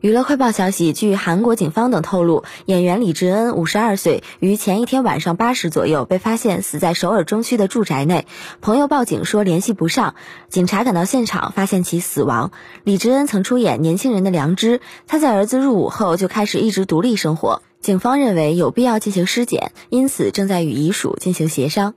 娱乐快报消息据韩国警方等透露演员李智恩五十二岁于前一天晚上八时左右被发现死在首尔中区的住宅内。朋友报警说联系不上警察赶到现场发现其死亡。李智恩曾出演年轻人的良知他在儿子入伍后就开始一直独立生活。警方认为有必要进行尸检因此正在与遗属进行协商。